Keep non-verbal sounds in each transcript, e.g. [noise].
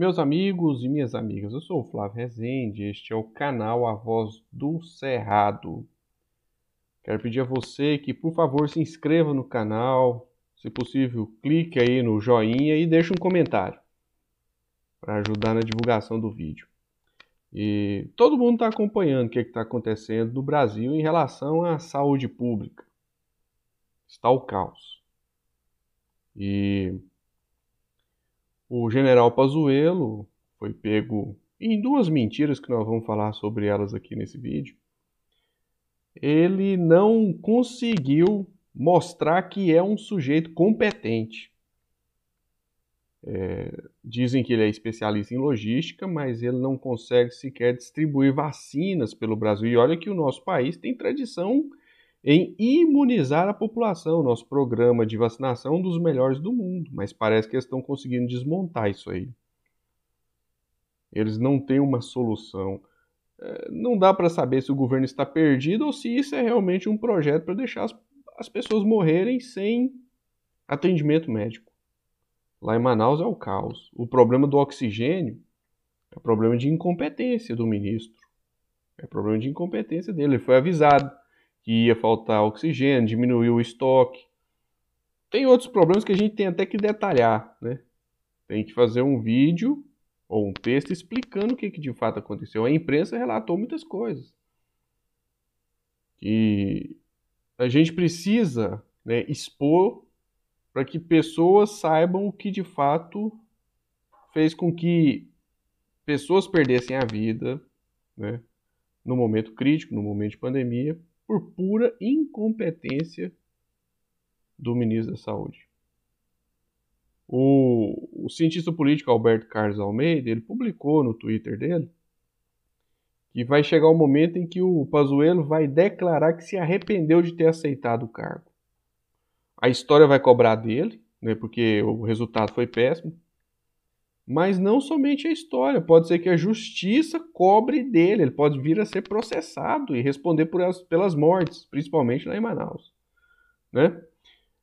Meus amigos e minhas amigas, eu sou o Flávio Rezende, este é o canal A Voz do Cerrado. Quero pedir a você que, por favor, se inscreva no canal, se possível, clique aí no joinha e deixe um comentário para ajudar na divulgação do vídeo. E todo mundo está acompanhando o que está acontecendo no Brasil em relação à saúde pública. Está o caos. E o general Pazuello foi pego em duas mentiras que nós vamos falar sobre elas aqui nesse vídeo. Ele não conseguiu mostrar que é um sujeito competente. É, dizem que ele é especialista em logística, mas ele não consegue sequer distribuir vacinas pelo Brasil. E olha que o nosso país tem tradição em imunizar a população. Nosso programa de vacinação é um dos melhores do mundo, mas parece que eles estão conseguindo desmontar isso aí. Eles não têm uma solução. É, não dá para saber se o governo está perdido ou se isso é realmente um projeto para deixar as, as pessoas morrerem sem atendimento médico. Lá em Manaus é o caos. O problema do oxigênio é problema de incompetência do ministro. É problema de incompetência dele. Ele foi avisado que ia faltar oxigênio, diminuiu o estoque. Tem outros problemas que a gente tem até que detalhar, né? Tem que fazer um vídeo ou um texto explicando o que, que de fato aconteceu. A imprensa relatou muitas coisas. E a gente precisa né, expor para que pessoas saibam o que de fato fez com que pessoas perdessem a vida né, no momento crítico, no momento de pandemia, por pura incompetência do ministro da Saúde. O, o, cientista político Alberto Carlos Almeida, ele publicou no Twitter dele que vai chegar o momento em que o Pazuello vai declarar que se arrependeu de ter aceitado o cargo. A história vai cobrar dele, né, porque o resultado foi péssimo, mas não somente a história, pode ser que a justiça cobre dele, ele pode vir a ser processado e responder por elas, pelas mortes, principalmente lá em Manaus. Né?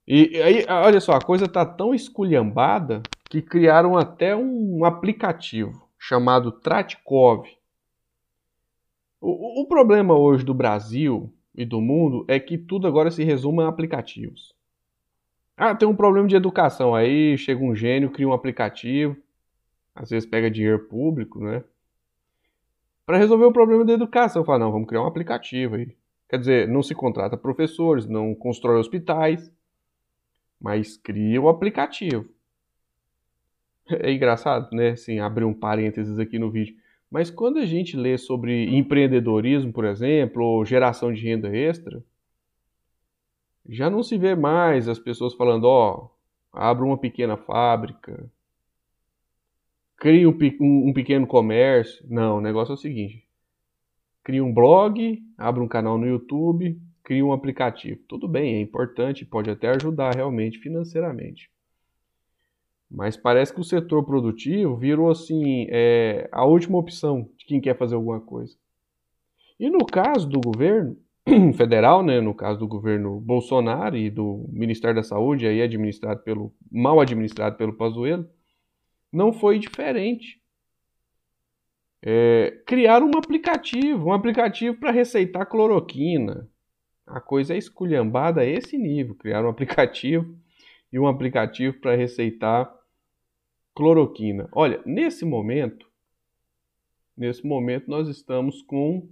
E aí, olha só, a coisa está tão esculhambada que criaram até um aplicativo chamado Tratkov. O, o problema hoje do Brasil e do mundo é que tudo agora se resume a aplicativos. Ah, tem um problema de educação. Aí chega um gênio, cria um aplicativo, às vezes pega dinheiro público, né? Para resolver o problema da educação, fala, não, vamos criar um aplicativo aí. Quer dizer, não se contrata professores, não constrói hospitais, mas cria o um aplicativo. É engraçado, né? Assim, abrir um parênteses aqui no vídeo. Mas quando a gente lê sobre empreendedorismo, por exemplo, ou geração de renda extra, já não se vê mais as pessoas falando, ó, oh, abra uma pequena fábrica, cria um, um, pequeno comércio. Não, o negócio é o seguinte: cria um blog, abre um canal no YouTube, cria um aplicativo. Tudo bem, é importante, pode até ajudar realmente financeiramente. Mas parece que o setor produtivo virou assim é, a última opção de quem quer fazer alguma coisa. E no caso do governo [clears throat] federal, né, no caso do governo Bolsonaro e do Ministério da Saúde, aí administrado pelo mal administrado pelo Pazuello, não foi diferente. É, criaram um aplicativo, um aplicativo para receitar cloroquina. A coisa é esculhambada a esse nível. Criaram um [laughs] aplicativo e um aplicativo para receitar cloroquina. Olha, nesse momento, nesse momento nós estamos com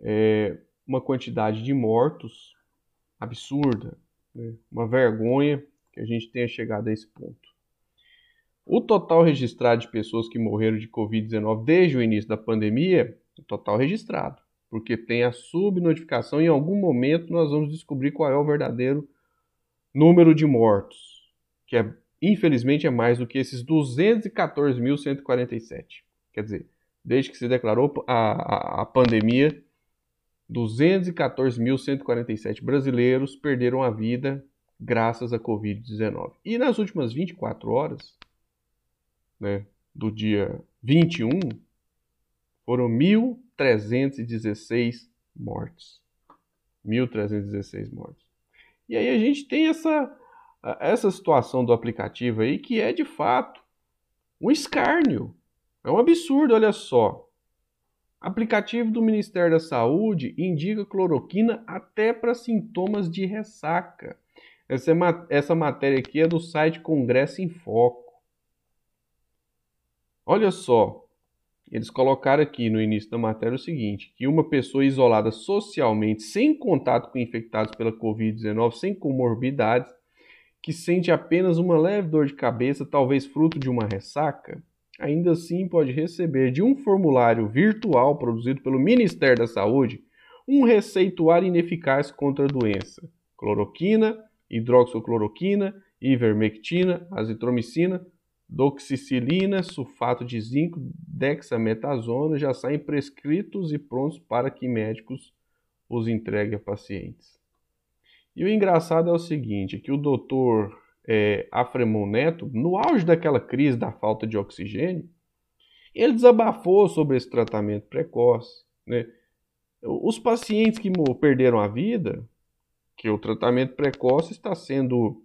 é, uma quantidade de mortos absurda, né? uma vergonha que a gente tenha chegado a esse ponto. O total registrado de pessoas que morreram de Covid-19 desde o início da pandemia, o total registrado, porque tem a subnotificação. Em algum momento nós vamos descobrir qual é o verdadeiro número de mortos, que é, infelizmente é mais do que esses 214.147. Quer dizer, desde que se declarou a, a, a pandemia, 214.147 brasileiros perderam a vida graças à Covid-19. E nas últimas 24 horas, né, do dia 21, foram 1.316 mortes. 1.316 mortes. E aí a gente tem essa, essa situação do aplicativo aí que é de fato Um escárnio. É um absurdo, olha só. Aplicativo do Ministério da Saúde indica cloroquina até para sintomas de ressaca. Essa, essa matéria aqui é do site Congresso em Foco. Olha só, eles colocaram aqui no início da matéria o seguinte: que uma pessoa isolada socialmente, sem contato com infectados pela Covid-19, sem comorbidades, que sente apenas uma leve dor de cabeça, talvez fruto de uma ressaca, ainda assim pode receber de um formulário virtual produzido pelo Ministério da Saúde um receituário ineficaz contra a doença: cloroquina, hidroxicloroquina, ivermectina, azitromicina, doxicilina, sulfato de zinco, dexametasona já saem prescritos e prontos para que médicos os entreguem a pacientes. E o engraçado é o seguinte, que o doutor é, Afremon Neto, no auge daquela crise da falta de oxigênio, ele desabafou sobre esse tratamento precoce. Né? Os pacientes que perderam a vida, que o tratamento precoce está sendo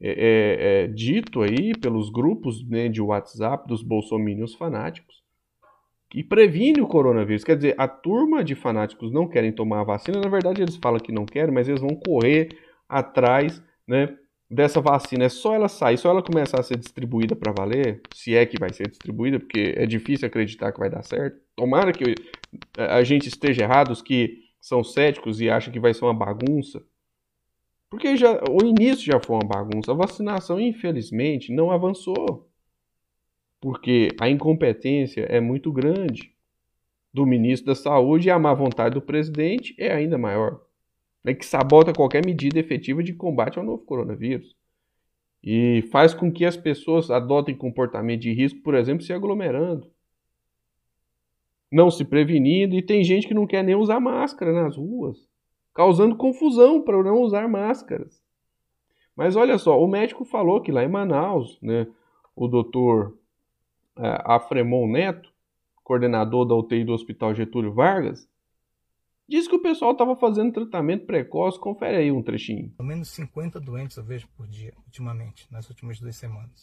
é, é, é, dito aí pelos grupos né, de WhatsApp dos bolsominions fanáticos, que previne o coronavírus. Quer dizer, a turma de fanáticos não querem tomar a vacina, na verdade eles falam que não querem, mas eles vão correr atrás né, dessa vacina. É só ela sair, só ela começar a ser distribuída para valer, se é que vai ser distribuída, porque é difícil acreditar que vai dar certo. Tomara que a gente esteja errado, os que são céticos e acham que vai ser uma bagunça. Porque já, o início já foi uma bagunça. A vacinação, infelizmente, não avançou. Porque a incompetência é muito grande do ministro da Saúde e a má vontade do presidente é ainda maior. É que sabota qualquer medida efetiva de combate ao novo coronavírus. E faz com que as pessoas adotem comportamento de risco, por exemplo, se aglomerando. Não se prevenindo, e tem gente que não quer nem usar máscara nas ruas causando confusão para não usar máscaras. Mas olha só, o médico falou que lá em Manaus, né, o doutor é, Afremon Neto, coordenador da UTI do Hospital Getúlio Vargas, disse que o pessoal estava fazendo tratamento precoce. Confere aí um trechinho. Pelo menos 50 doentes eu vejo por dia, ultimamente, nas últimas duas semanas.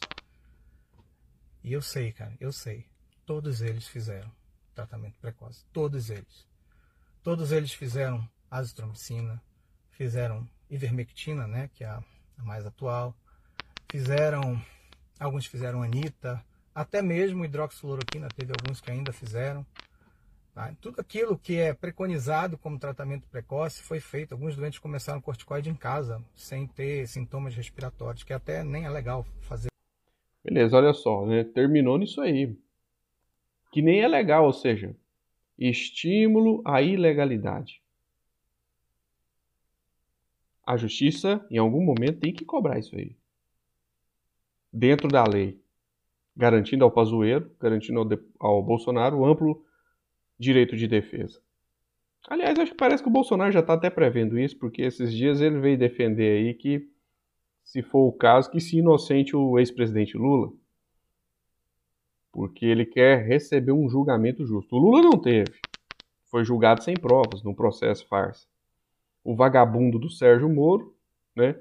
E eu sei, cara, eu sei. Todos eles fizeram tratamento precoce. Todos eles. Todos eles fizeram azitromicina, fizeram ivermectina, né, que é a, mais atual, fizeram, alguns fizeram anita, até mesmo hidroxicloroquina, teve alguns que ainda fizeram. Tá? Tudo aquilo que é preconizado como tratamento precoce foi feito. Alguns doentes começaram corticoide em casa, sem ter sintomas respiratórios, que até nem é legal fazer. Beleza, olha só, né? terminou nisso aí. Que nem é legal, ou seja, estímulo à ilegalidade a justiça, em algum momento, tem que cobrar isso aí. Dentro da lei. Garantindo ao Pazuello, garantindo ao, ao Bolsonaro amplo direito de defesa. Aliás, acho que parece que o Bolsonaro já está até prevendo isso, porque esses dias ele veio defender aí que, se for o caso, que se inocente o ex-presidente Lula. Porque ele quer receber um julgamento justo. O Lula não teve. Foi julgado sem provas, num processo farsa o vagabundo do Sérgio Moro, né?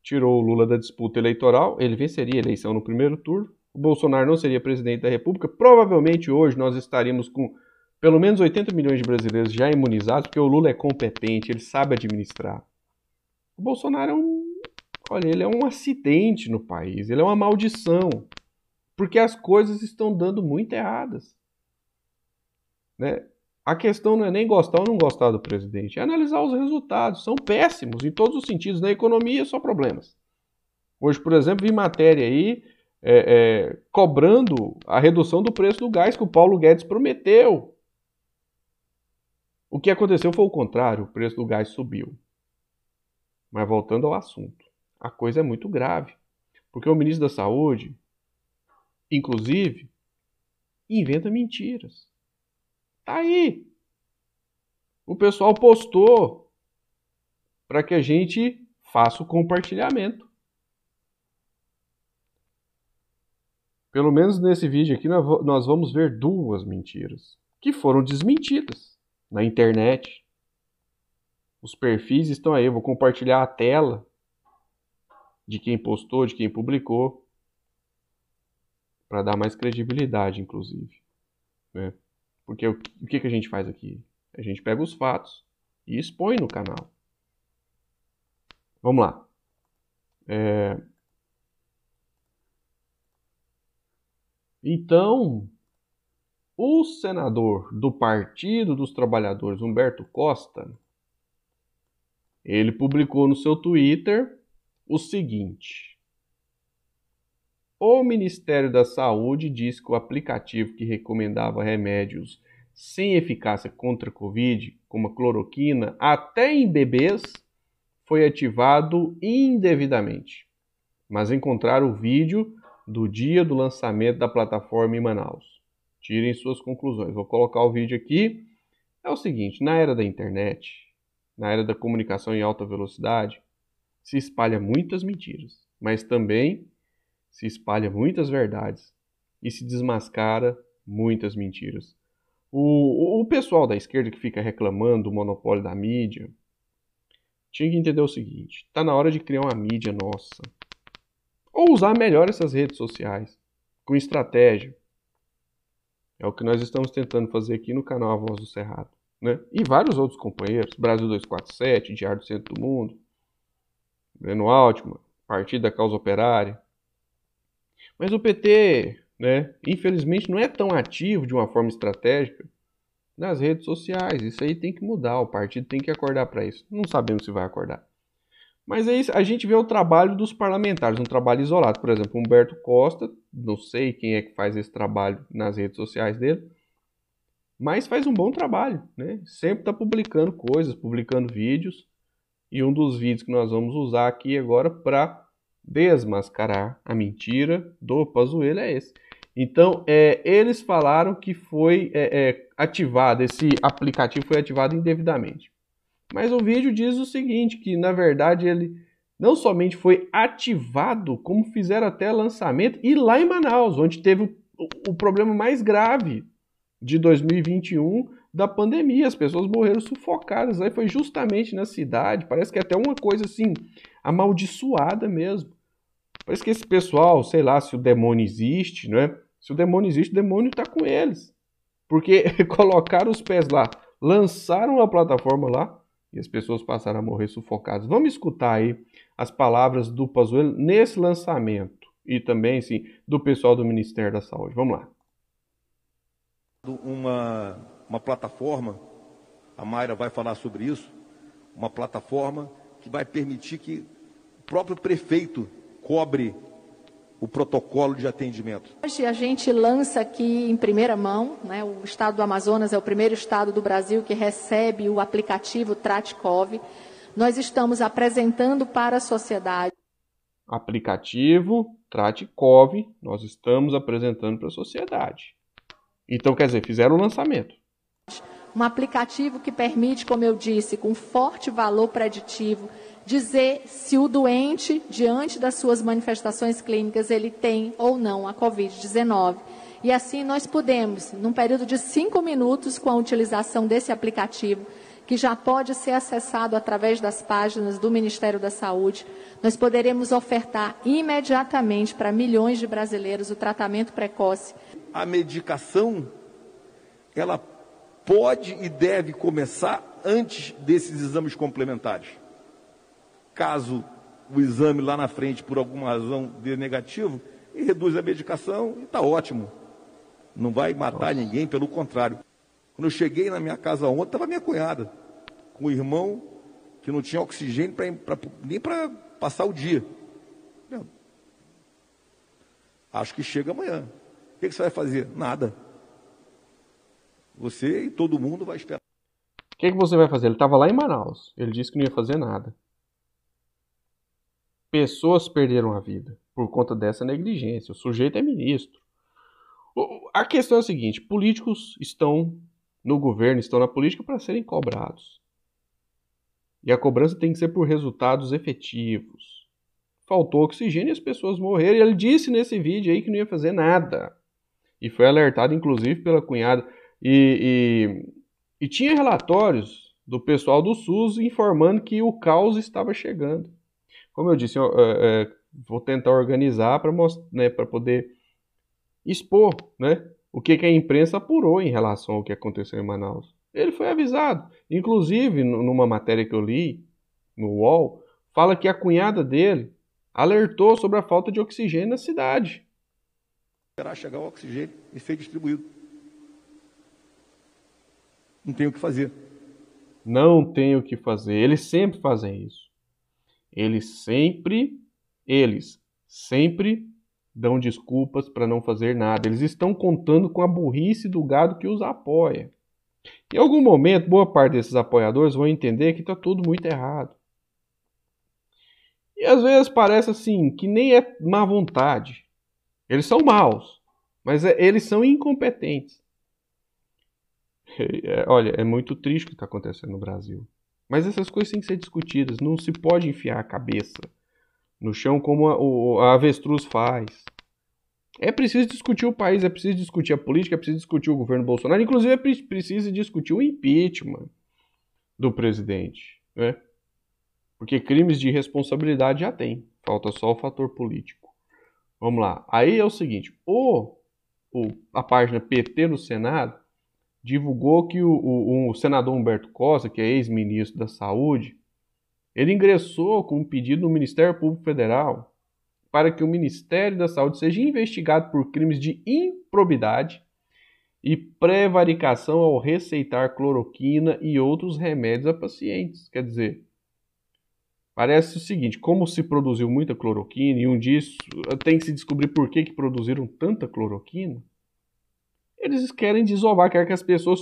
Tirou o Lula da disputa eleitoral, ele venceria a eleição no primeiro turno. O Bolsonaro não seria presidente da República. Provavelmente hoje nós estaríamos com pelo menos 80 milhões de brasileiros já imunizados, porque o Lula é competente, ele sabe administrar. O Bolsonaro é um, olha, ele é um acidente no país, ele é uma maldição, porque as coisas estão dando muito erradas. Né? A questão não é nem gostar ou não gostar do presidente, é analisar os resultados. São péssimos em todos os sentidos. Na economia, só problemas. Hoje, por exemplo, vi matéria aí é, é, cobrando a redução do preço do gás que o Paulo Guedes prometeu. O que aconteceu foi o contrário: o preço do gás subiu. Mas voltando ao assunto, a coisa é muito grave. Porque o ministro da Saúde, inclusive, inventa mentiras. Tá aí. O pessoal postou para que a gente faça o compartilhamento. Pelo menos nesse vídeo aqui nós vamos ver duas mentiras que foram desmentidas na internet. Os perfis estão aí, eu vou compartilhar a tela de quem postou, de quem publicou. para dar mais credibilidade, inclusive. Né? Porque o, que, que a gente faz aqui? A gente pega os fatos e expõe no canal. Vamos lá. É... Então, o senador do Partido dos Trabalhadores, Humberto Costa, ele publicou no seu Twitter o seguinte: O Ministério da Saúde diz que o aplicativo que recomendava remédios sem eficácia contra a Covid, como a cloroquina, até em bebês, foi ativado indevidamente. Mas encontraram o vídeo do dia do lançamento da plataforma em Manaus. Tirem suas conclusões. Vou colocar o vídeo aqui. É o seguinte: na era da internet, na era da comunicação em alta velocidade, se espalha muitas mentiras, mas também se espalha muitas verdades e se desmascara muitas mentiras. O, o pessoal da esquerda que fica reclamando do monopólio da mídia tinha que entender o seguinte: está na hora de criar uma mídia nossa. Ou usar melhor essas redes sociais, com estratégia. É o que nós estamos tentando fazer aqui no canal A Voz do Cerrado. Né? E vários outros companheiros, Brasil 247, Diário do Centro do Mundo, Breno Altman, Partido da Causa Operária. Mas o PT né? Infelizmente não é tão ativo de uma forma estratégica nas redes sociais. Isso aí tem que mudar, o partido tem que acordar para isso. Não sabemos se vai acordar. Mas aí a gente vê o trabalho dos parlamentares, um trabalho isolado. Por exemplo, Humberto Costa, não sei quem é que faz esse trabalho nas redes sociais dele, mas faz um bom trabalho, né? Sempre está publicando coisas, publicando vídeos. E um dos vídeos que nós vamos usar aqui agora para desmascarar a mentira do Pazuello é esse. Então, é, eles falaram que foi é, é, ativado, esse aplicativo foi ativado indevidamente. Mas o vídeo diz o seguinte, que na verdade ele não somente foi ativado, como fizeram até lançamento, e lá em Manaus, onde teve o, o problema mais grave de 2021 da pandemia. As pessoas morreram sufocadas. Aí foi justamente na cidade. Parece que é até uma coisa assim, amaldiçoada mesmo. Parece que esse pessoal, sei lá, se o demônio existe, não é? Se o demônio existe, o demônio está com eles. Porque [laughs] colocaram os pés lá, lançaram a plataforma lá e as pessoas passaram a morrer sufocadas. Vamos escutar aí as palavras do Pazuello nesse lançamento e também, sim, do pessoal do Ministério da Saúde. Vamos lá. Uma, uma plataforma, a Mayra vai falar sobre isso, uma plataforma que vai permitir que o próprio prefeito cobre o protocolo de atendimento? Hoje a gente lança aqui em primeira mão, né, o estado do Amazonas é o primeiro estado do Brasil que recebe o aplicativo Tratkov. Nós estamos apresentando para a sociedade. Aplicativo Tratkov, nós estamos apresentando para a sociedade. Então, quer dizer, fizeram o lançamento. Um aplicativo que permite, como eu disse, com forte valor preditivo, dizer se o doente, diante das suas manifestações clínicas, ele tem ou não a Covid-19. E assim nós podemos, num período de cinco minutos, com a utilização desse aplicativo, que já pode ser acessado através das páginas do Ministério da Saúde, nós poderemos ofertar imediatamente para milhões de brasileiros o tratamento precoce. A medicação, ela pode e deve começar antes desses exames complementares. Caso o exame lá na frente, por alguma razão, dê negativo, e reduz a medicação e está ótimo. Não vai matar ninguém, pelo contrário. Quando eu cheguei na minha casa ontem, estava minha cunhada, com o irmão que não tinha oxigênio pra, pra, nem para passar o dia. Acho que chega amanhã. O que, que você vai fazer? Nada. Você e todo mundo vai esperar. O que, que você vai fazer? Ele estava lá em Manaus. Ele disse que não ia fazer nada. Pessoas perderam a vida por conta dessa negligência. O sujeito é ministro. A questão é a seguinte: políticos estão no governo, estão na política para serem cobrados. E a cobrança tem que ser por resultados efetivos. Faltou oxigênio e as pessoas morreram. E ele disse nesse vídeo aí que não ia fazer nada. E foi alertado, inclusive, pela cunhada. E, e, e tinha relatórios do pessoal do SUS informando que o caos estava chegando. Como eu disse, eu, é, é, vou tentar organizar para né, poder expor, né? O que, que a imprensa apurou em relação ao que aconteceu em Manaus. Ele foi avisado. Inclusive, numa matéria que eu li no UOL, fala que a cunhada dele alertou sobre a falta de oxigênio na cidade. Esperar chegar o oxigênio e ser distribuído. Não tem o que fazer. Não tem o que fazer. Eles sempre fazem isso. Eles sempre, eles sempre dão desculpas para não fazer nada. Eles estão contando com a burrice do gado que os apoia. Em algum momento, boa parte desses apoiadores vão entender que está tudo muito errado. E às vezes parece assim que nem é má vontade. Eles são maus, mas é, eles são incompetentes. [laughs] É, olha, é muito triste o que está acontecendo no Brasil. Mas essas coisas têm que ser discutidas. Não se pode enfiar a cabeça no chão como a, a avestruz faz. É preciso discutir o país, é preciso discutir a política, é preciso discutir o governo Bolsonaro, inclusive é preciso discutir o impeachment do presidente, né? Porque crimes de responsabilidade já tem, falta só o fator político. Vamos lá. Aí é o seguinte, o, o a página PT no Senado divulgou que o, o, o senador Humberto Costa, que é ex-ministro da Saúde, ele ingressou com um pedido no Ministério Público Federal para que o Ministério da Saúde seja investigado por crimes de improbidade e prevaricação ao receitar cloroquina e outros remédios a pacientes. Quer dizer, parece o seguinte: como se produziu muita cloroquina e um disso tem que se descobrir por que, que produziram tanta cloroquina, eles querem desovar, querem que as pessoas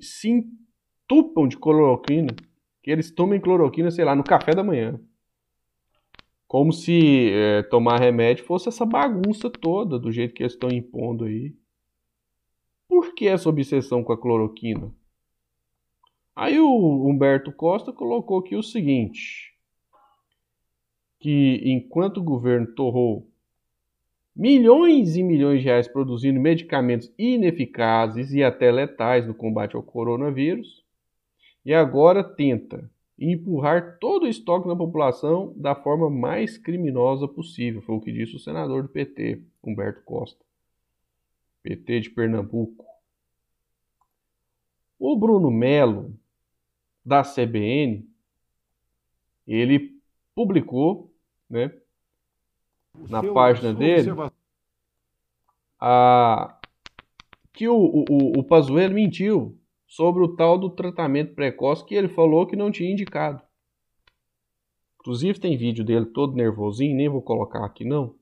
se entupam de cloroquina, que eles tomem cloroquina, sei lá, no café da manhã. Como se é, tomar remédio fosse essa bagunça toda, do jeito que eles estão impondo aí. Por que essa obsessão com a cloroquina? Aí o Humberto Costa colocou aqui o seguinte: que enquanto o governo torrou milhões e milhões de reais produzindo medicamentos ineficazes e até letais no combate ao coronavírus, e agora tenta empurrar todo o estoque na população da forma mais criminosa possível, foi o que disse o senador do PT, Humberto Costa. PT de Pernambuco. O Bruno Melo, da CBN, ele publicou, né, na página dele a, que o, o, o Pazuello mentiu sobre o tal do tratamento precoce que ele falou que não tinha indicado. Inclusive tem vídeo dele todo nervosinho, nem vou colocar aqui não,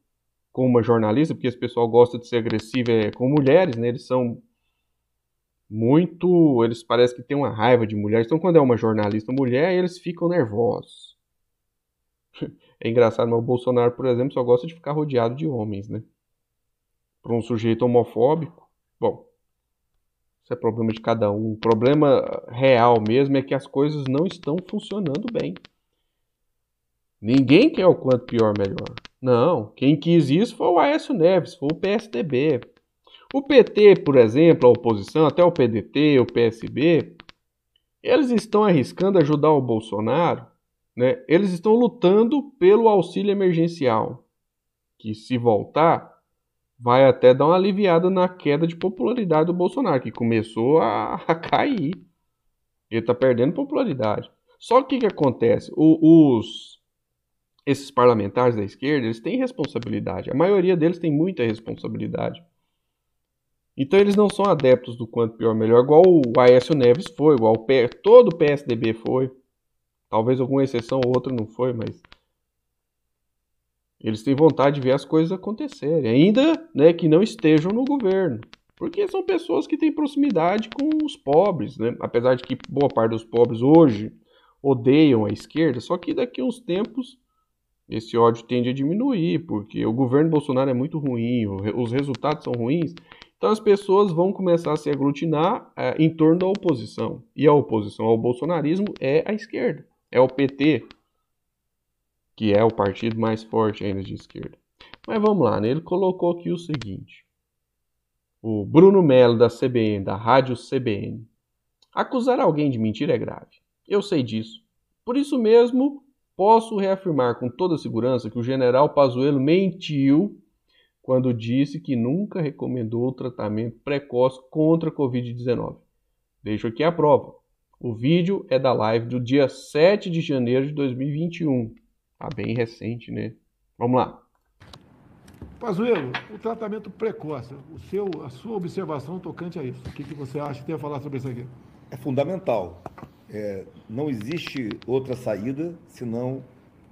com uma jornalista, porque esse pessoal gosta de ser agressivo é, com mulheres, né? Eles são muito, eles parecem que têm uma raiva de mulheres. Então quando é uma jornalista mulher, eles ficam nervosos. [laughs] É engraçado, mas o Bolsonaro, por exemplo, só gosta de ficar rodeado de homens, né? Para um sujeito homofóbico, bom, isso é problema de cada um. O problema real mesmo é que as coisas não estão funcionando bem. Ninguém quer o quanto pior melhor. Não, quem quis isso foi o Aécio Neves, foi o PSDB. O PT, por exemplo, a oposição, até o PDT, o PSB, eles estão arriscando ajudar o Bolsonaro né, eles estão lutando pelo auxílio emergencial, que se voltar, vai até dar uma aliviada na queda de popularidade do Bolsonaro, que começou a, [laughs] a cair. Ele está perdendo popularidade. Só que o que acontece? O, os, esses parlamentares da esquerda, eles têm responsabilidade. A maioria deles tem muita responsabilidade. Então eles não são adeptos do quanto pior melhor, igual o Aécio Neves foi, igual o todo o PSDB foi. Talvez alguma exceção ou outra não foi, mas eles têm vontade de ver as coisas acontecerem, ainda né, que não estejam no governo, porque são pessoas que têm proximidade com os pobres, né? apesar de que boa parte dos pobres hoje odeiam a esquerda, só que daqui a uns tempos esse ódio tende a diminuir, porque o governo Bolsonaro é muito ruim, os resultados são ruins, então as pessoas vão começar a se aglutinar é, em torno da oposição, e a oposição ao bolsonarismo é a esquerda é o PT, que é o partido mais forte ainda de esquerda. Mas vamos lá, né? ele colocou aqui o seguinte: o Bruno Melo da CBN, da Rádio CBN, acusar alguém de mentira é grave. Eu sei disso. Por isso mesmo, posso reafirmar com toda segurança que o general Pazuello mentiu quando disse que nunca recomendou o tratamento precoce contra a Covid-19. Deixo aqui a prova. O vídeo é da live do dia 7 de janeiro de 2021. Tá bem recente, né? Vamos lá. Pazuello, o tratamento precoce, o seu, a sua observação tocante a isso. O que, que você acha que tem a falar sobre isso aqui? É fundamental. É, não existe outra saída senão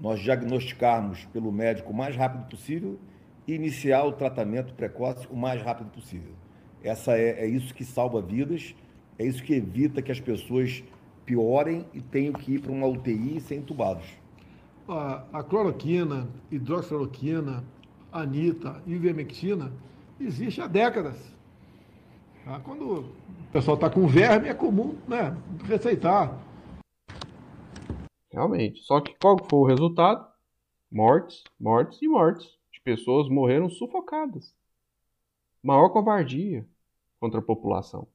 nós diagnosticarmos pelo médico o mais rápido possível e iniciar o tratamento precoce o mais rápido possível. Essa é, é isso que salva vidas, é isso que evita que as pessoas piorem e tenham que ir para uma UTI sem entubados. A, a cloroquina, hidroxicloroquina, anita, ivermectina, existe há décadas. Tá? Quando o pessoal está com verme, é comum né, receitar. Realmente. Só que qual foi o resultado? Mortes, mortes e mortes pessoas morreram sufocadas. Maior covardia contra a população.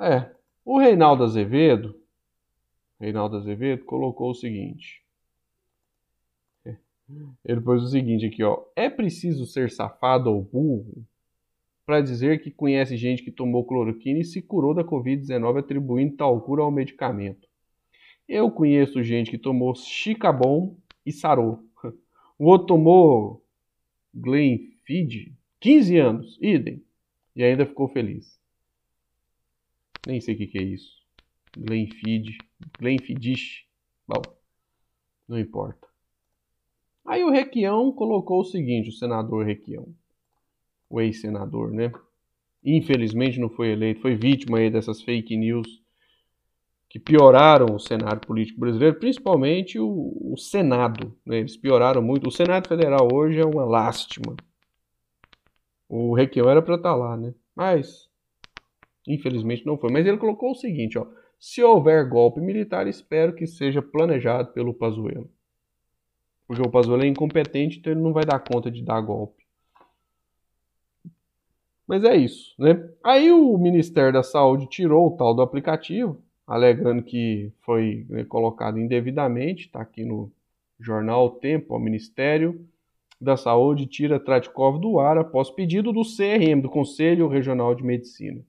É, o Reinaldo Azevedo, Reinaldo Azevedo colocou o seguinte. Ele pôs o seguinte aqui, ó. É preciso ser safado ou burro para dizer que conhece gente que tomou cloroquina e se curou da Covid-19 atribuindo tal cura ao medicamento. Eu conheço gente que tomou Chicabon e sarou. O outro tomou Glenfiddich, 15 anos, idem, e ainda ficou feliz. Nem sei o que, que é isso. Glenfiddich, Glenfiddich, bom, não importa. Aí o Requião colocou o seguinte, o senador Requião, o ex-senador, né? Infelizmente não foi eleito, foi vítima aí dessas fake news que pioraram o cenário político brasileiro, principalmente o, o Senado. Né? Eles pioraram muito. O Senado Federal hoje é uma lástima. O Requião era para estar tá lá, né? Mas, infelizmente, não foi. Mas ele colocou o seguinte, ó. Se houver golpe militar, espero que seja planejado pelo Pazuello. Porque o Pazuello é incompetente, então ele não vai dar conta de dar golpe. Mas é isso, né? Aí o Ministério da Saúde tirou o tal do aplicativo, alegando que foi né, colocado indevidamente, está aqui no jornal Tempo, o Ministério da Saúde tira Tratikov do ar após pedido do CRM, do Conselho Regional de Medicina.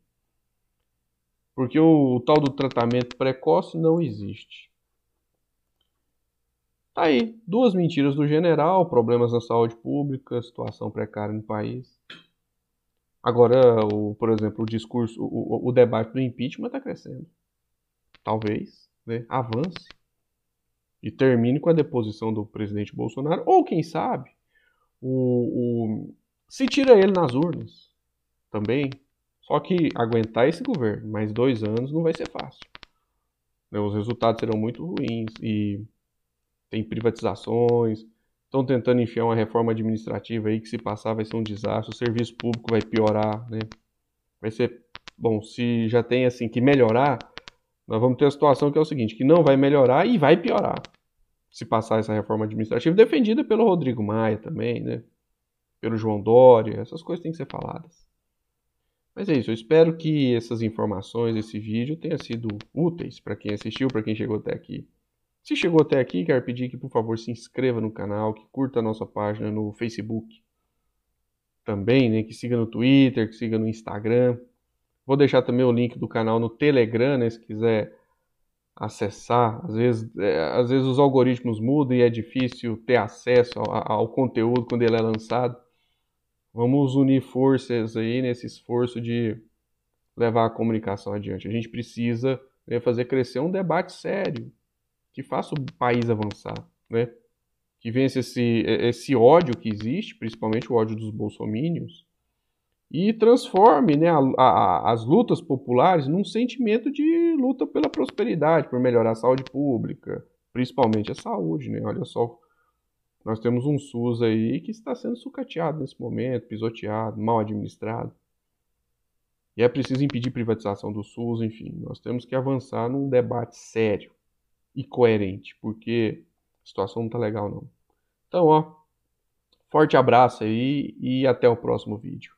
Porque o, o tal do tratamento precoce não existe. Tá aí, duas mentiras do general, problemas na saúde pública, situação precária no país. Agora, o, por exemplo, o discurso, o, o debate do impeachment está crescendo talvez, né, avance e termine com a deposição do presidente Bolsonaro, ou quem sabe, o, o, se tira ele nas urnas também. Só que aguentar esse governo mais dois anos não vai ser fácil. Né, os resultados serão muito ruins e tem privatizações, estão tentando enfiar uma reforma administrativa aí que se passar vai ser um desastre, o serviço público vai piorar, né? Vai ser, bom, se já tem assim que melhorar, nós vamos ter a situação que é o seguinte, que não vai melhorar e vai piorar se passar essa reforma administrativa, defendida pelo Rodrigo Maia também, né? Pelo João Dória, essas coisas têm que ser faladas. Mas é isso, eu espero que essas informações, esse vídeo tenha sido úteis para quem assistiu, para quem chegou até aqui. Se chegou até aqui, quero pedir que por favor se inscreva no canal, que curta a nossa página no Facebook. Também, né, que siga no Twitter, que siga no Instagram. Vou deixar também o link do canal no Telegram, né, se quiser acessar. Às vezes, é, às vezes os algoritmos mudam e é difícil ter acesso ao, ao, conteúdo quando ele é lançado. Vamos unir forças aí nesse esforço de levar a comunicação adiante. A gente precisa né, fazer crescer um debate sério que faça o país avançar, né? Que vença esse, esse ódio que existe, principalmente o ódio dos bolsomínios, e transforme né, a, a, as lutas populares num sentimento de luta pela prosperidade, por melhorar a saúde pública, principalmente a saúde. Né? Olha só, nós temos um SUS aí que está sendo sucateado nesse momento, pisoteado, mal administrado. E é preciso impedir privatização do SUS, enfim, nós temos que avançar num debate sério e coerente, porque a situação não está legal não. Então, ó, forte abraço aí e até o próximo vídeo.